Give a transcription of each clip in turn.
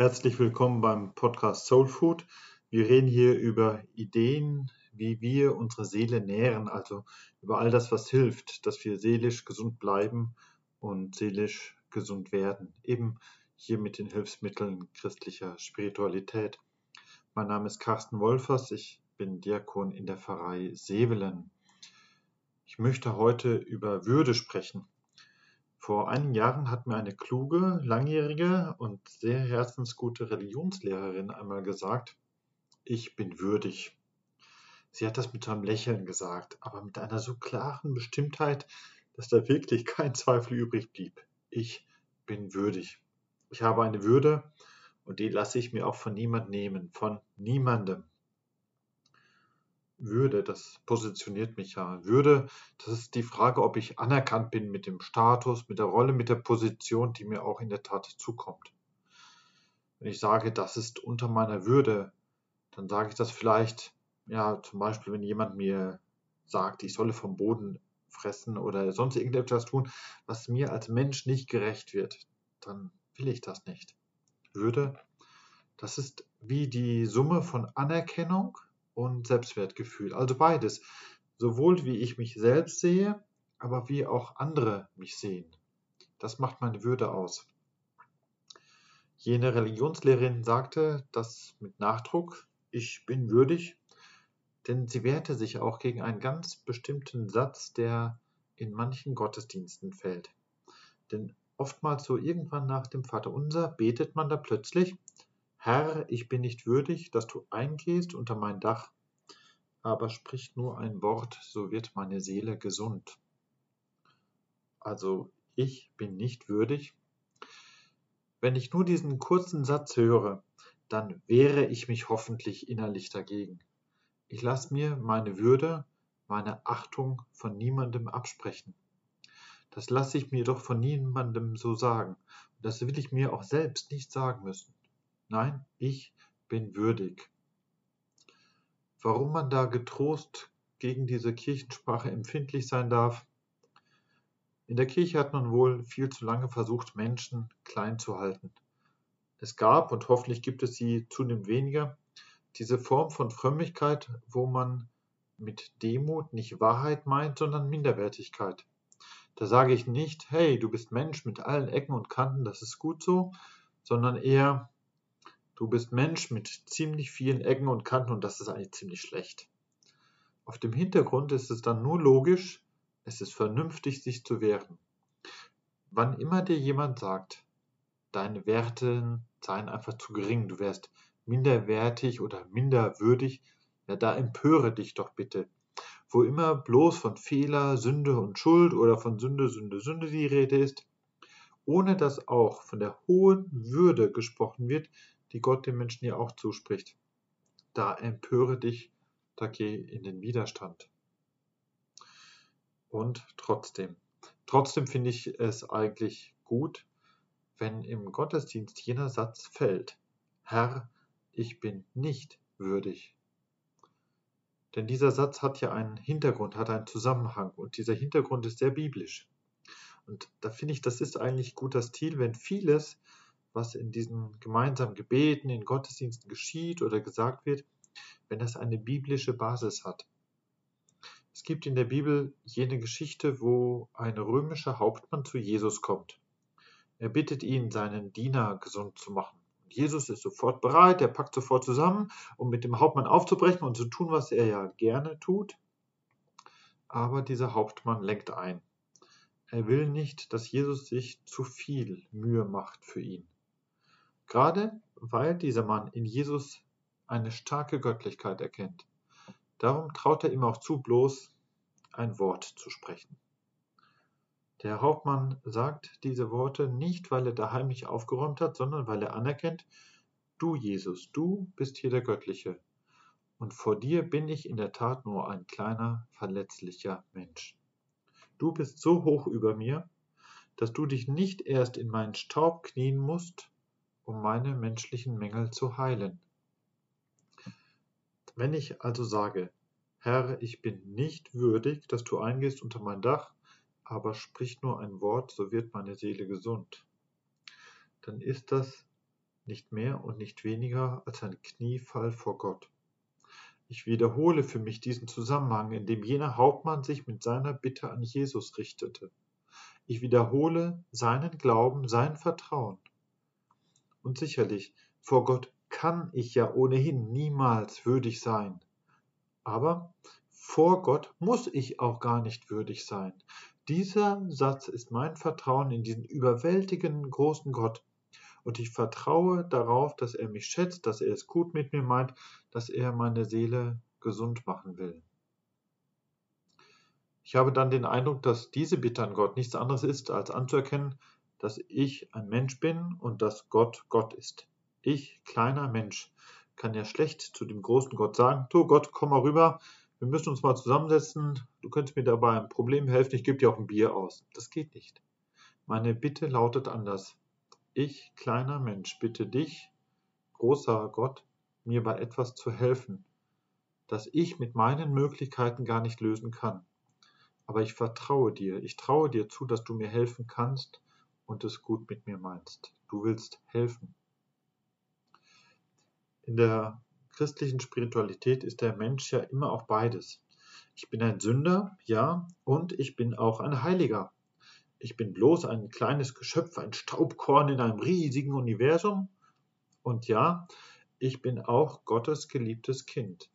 Herzlich willkommen beim Podcast Soul Food. Wir reden hier über Ideen, wie wir unsere Seele nähren, also über all das, was hilft, dass wir seelisch gesund bleiben und seelisch gesund werden. Eben hier mit den Hilfsmitteln christlicher Spiritualität. Mein Name ist Carsten Wolfers, ich bin Diakon in der Pfarrei Sevelen. Ich möchte heute über Würde sprechen. Vor einigen Jahren hat mir eine kluge, langjährige und sehr herzensgute Religionslehrerin einmal gesagt, ich bin würdig. Sie hat das mit einem Lächeln gesagt, aber mit einer so klaren Bestimmtheit, dass da wirklich kein Zweifel übrig blieb. Ich bin würdig. Ich habe eine Würde und die lasse ich mir auch von niemand nehmen, von niemandem. Würde, das positioniert mich ja. Würde, das ist die Frage, ob ich anerkannt bin mit dem Status, mit der Rolle, mit der Position, die mir auch in der Tat zukommt. Wenn ich sage, das ist unter meiner Würde, dann sage ich das vielleicht, ja, zum Beispiel, wenn jemand mir sagt, ich solle vom Boden fressen oder sonst irgendetwas tun, was mir als Mensch nicht gerecht wird, dann will ich das nicht. Würde, das ist wie die Summe von Anerkennung und Selbstwertgefühl. Also beides. Sowohl wie ich mich selbst sehe, aber wie auch andere mich sehen. Das macht meine Würde aus. Jene Religionslehrerin sagte das mit Nachdruck, ich bin würdig, denn sie wehrte sich auch gegen einen ganz bestimmten Satz, der in manchen Gottesdiensten fällt. Denn oftmals so irgendwann nach dem Vaterunser betet man da plötzlich, Herr, ich bin nicht würdig, dass du eingehst unter mein Dach, aber sprich nur ein Wort, so wird meine Seele gesund. Also ich bin nicht würdig. Wenn ich nur diesen kurzen Satz höre, dann wehre ich mich hoffentlich innerlich dagegen. Ich lasse mir meine Würde, meine Achtung von niemandem absprechen. Das lasse ich mir doch von niemandem so sagen. Das will ich mir auch selbst nicht sagen müssen. Nein, ich bin würdig. Warum man da getrost gegen diese Kirchensprache empfindlich sein darf? In der Kirche hat man wohl viel zu lange versucht, Menschen klein zu halten. Es gab und hoffentlich gibt es sie zunehmend weniger, diese Form von Frömmigkeit, wo man mit Demut nicht Wahrheit meint, sondern Minderwertigkeit. Da sage ich nicht, hey, du bist Mensch mit allen Ecken und Kanten, das ist gut so, sondern eher, Du bist Mensch mit ziemlich vielen Ecken und Kanten und das ist eigentlich ziemlich schlecht. Auf dem Hintergrund ist es dann nur logisch, es ist vernünftig, sich zu wehren. Wann immer dir jemand sagt, deine Werte seien einfach zu gering, du wärst minderwertig oder minderwürdig, ja, da empöre dich doch bitte. Wo immer bloß von Fehler, Sünde und Schuld oder von Sünde, Sünde, Sünde die Rede ist, ohne dass auch von der hohen Würde gesprochen wird, die Gott dem Menschen ja auch zuspricht. Da empöre dich, da geh in den Widerstand. Und trotzdem, trotzdem finde ich es eigentlich gut, wenn im Gottesdienst jener Satz fällt, Herr, ich bin nicht würdig. Denn dieser Satz hat ja einen Hintergrund, hat einen Zusammenhang und dieser Hintergrund ist sehr biblisch. Und da finde ich, das ist eigentlich guter Stil, wenn vieles, was in diesen gemeinsamen Gebeten, in Gottesdiensten geschieht oder gesagt wird, wenn das eine biblische Basis hat. Es gibt in der Bibel jene Geschichte, wo ein römischer Hauptmann zu Jesus kommt. Er bittet ihn, seinen Diener gesund zu machen. Jesus ist sofort bereit, er packt sofort zusammen, um mit dem Hauptmann aufzubrechen und zu tun, was er ja gerne tut. Aber dieser Hauptmann lenkt ein. Er will nicht, dass Jesus sich zu viel Mühe macht für ihn. Gerade weil dieser Mann in Jesus eine starke Göttlichkeit erkennt. Darum traut er ihm auch zu, bloß ein Wort zu sprechen. Der Hauptmann sagt diese Worte nicht, weil er da heimlich aufgeräumt hat, sondern weil er anerkennt, du Jesus, du bist hier der Göttliche, und vor dir bin ich in der Tat nur ein kleiner, verletzlicher Mensch. Du bist so hoch über mir, dass du dich nicht erst in meinen Staub knien musst, um meine menschlichen Mängel zu heilen. Wenn ich also sage, Herr, ich bin nicht würdig, dass du eingehst unter mein Dach, aber sprich nur ein Wort, so wird meine Seele gesund, dann ist das nicht mehr und nicht weniger als ein Kniefall vor Gott. Ich wiederhole für mich diesen Zusammenhang, in dem jener Hauptmann sich mit seiner Bitte an Jesus richtete. Ich wiederhole seinen Glauben, sein Vertrauen. Und sicherlich, vor Gott kann ich ja ohnehin niemals würdig sein. Aber vor Gott muss ich auch gar nicht würdig sein. Dieser Satz ist mein Vertrauen in diesen überwältigenden großen Gott. Und ich vertraue darauf, dass er mich schätzt, dass er es gut mit mir meint, dass er meine Seele gesund machen will. Ich habe dann den Eindruck, dass diese Bitte an Gott nichts anderes ist, als anzuerkennen, dass ich ein Mensch bin und dass Gott Gott ist. Ich, kleiner Mensch, kann ja schlecht zu dem großen Gott sagen, du Gott, komm mal rüber, wir müssen uns mal zusammensetzen, du könntest mir dabei ein Problem helfen, ich gebe dir auch ein Bier aus. Das geht nicht. Meine Bitte lautet anders. Ich, kleiner Mensch, bitte dich, großer Gott, mir bei etwas zu helfen, das ich mit meinen Möglichkeiten gar nicht lösen kann. Aber ich vertraue dir, ich traue dir zu, dass du mir helfen kannst und es gut mit mir meinst. Du willst helfen. In der christlichen Spiritualität ist der Mensch ja immer auch beides. Ich bin ein Sünder, ja, und ich bin auch ein Heiliger. Ich bin bloß ein kleines Geschöpf, ein Staubkorn in einem riesigen Universum. Und ja, ich bin auch Gottes geliebtes Kind.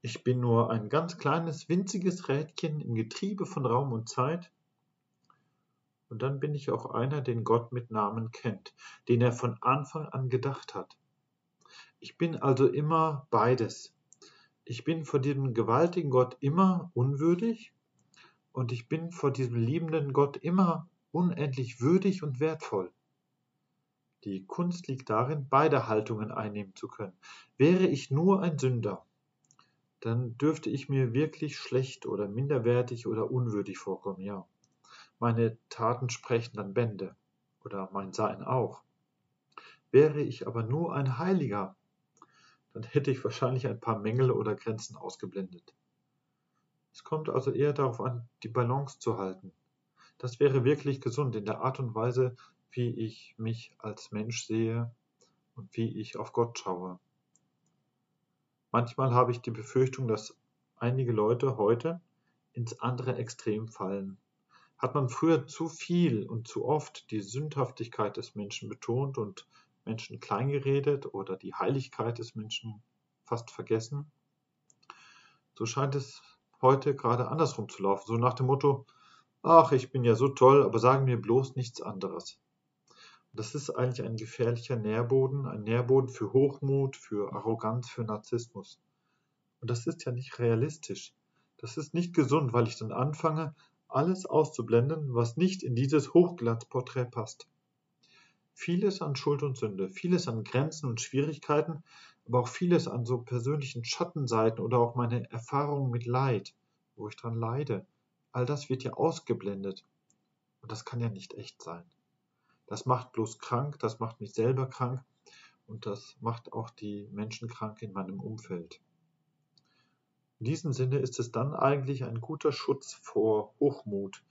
Ich bin nur ein ganz kleines, winziges Rädchen im Getriebe von Raum und Zeit und dann bin ich auch einer, den Gott mit Namen kennt, den er von Anfang an gedacht hat. Ich bin also immer beides. Ich bin vor diesem gewaltigen Gott immer unwürdig und ich bin vor diesem liebenden Gott immer unendlich würdig und wertvoll. Die Kunst liegt darin, beide Haltungen einnehmen zu können. Wäre ich nur ein Sünder, dann dürfte ich mir wirklich schlecht oder minderwertig oder unwürdig vorkommen, ja. Meine Taten sprechen dann Bände oder mein Sein auch. Wäre ich aber nur ein Heiliger, dann hätte ich wahrscheinlich ein paar Mängel oder Grenzen ausgeblendet. Es kommt also eher darauf an, die Balance zu halten. Das wäre wirklich gesund in der Art und Weise, wie ich mich als Mensch sehe und wie ich auf Gott schaue. Manchmal habe ich die Befürchtung, dass einige Leute heute ins andere Extrem fallen hat man früher zu viel und zu oft die Sündhaftigkeit des Menschen betont und Menschen kleingeredet oder die Heiligkeit des Menschen fast vergessen. So scheint es heute gerade andersrum zu laufen, so nach dem Motto, ach, ich bin ja so toll, aber sagen mir bloß nichts anderes. das ist eigentlich ein gefährlicher Nährboden, ein Nährboden für Hochmut, für Arroganz, für Narzissmus. Und das ist ja nicht realistisch. Das ist nicht gesund, weil ich dann anfange, alles auszublenden, was nicht in dieses Hochglanzporträt passt. Vieles an Schuld und Sünde, vieles an Grenzen und Schwierigkeiten, aber auch vieles an so persönlichen Schattenseiten oder auch meine Erfahrungen mit Leid, wo ich dran leide. All das wird ja ausgeblendet. Und das kann ja nicht echt sein. Das macht bloß krank, das macht mich selber krank und das macht auch die Menschen krank in meinem Umfeld. In diesem Sinne ist es dann eigentlich ein guter Schutz vor Hochmut,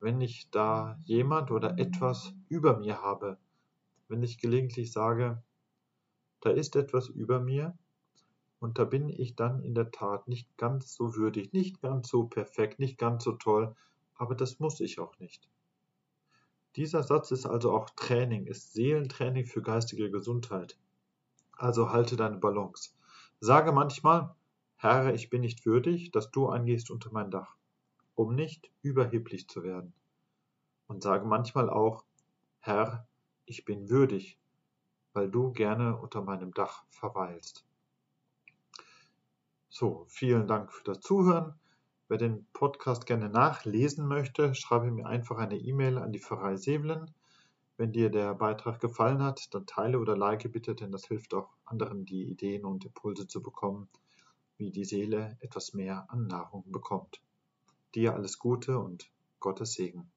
wenn ich da jemand oder etwas über mir habe, wenn ich gelegentlich sage, da ist etwas über mir und da bin ich dann in der Tat nicht ganz so würdig, nicht ganz so perfekt, nicht ganz so toll, aber das muss ich auch nicht. Dieser Satz ist also auch Training, ist Seelentraining für geistige Gesundheit. Also halte deine Balance. Sage manchmal, Herr, ich bin nicht würdig, dass du eingehst unter mein Dach, um nicht überheblich zu werden. Und sage manchmal auch, Herr, ich bin würdig, weil du gerne unter meinem Dach verweilst. So, vielen Dank für das Zuhören. Wer den Podcast gerne nachlesen möchte, schreibe mir einfach eine E-Mail an die Pfarrei Sevelen. Wenn dir der Beitrag gefallen hat, dann teile oder like bitte, denn das hilft auch anderen, die Ideen und Impulse zu bekommen wie die Seele etwas mehr an Nahrung bekommt. Dir alles Gute und Gottes Segen.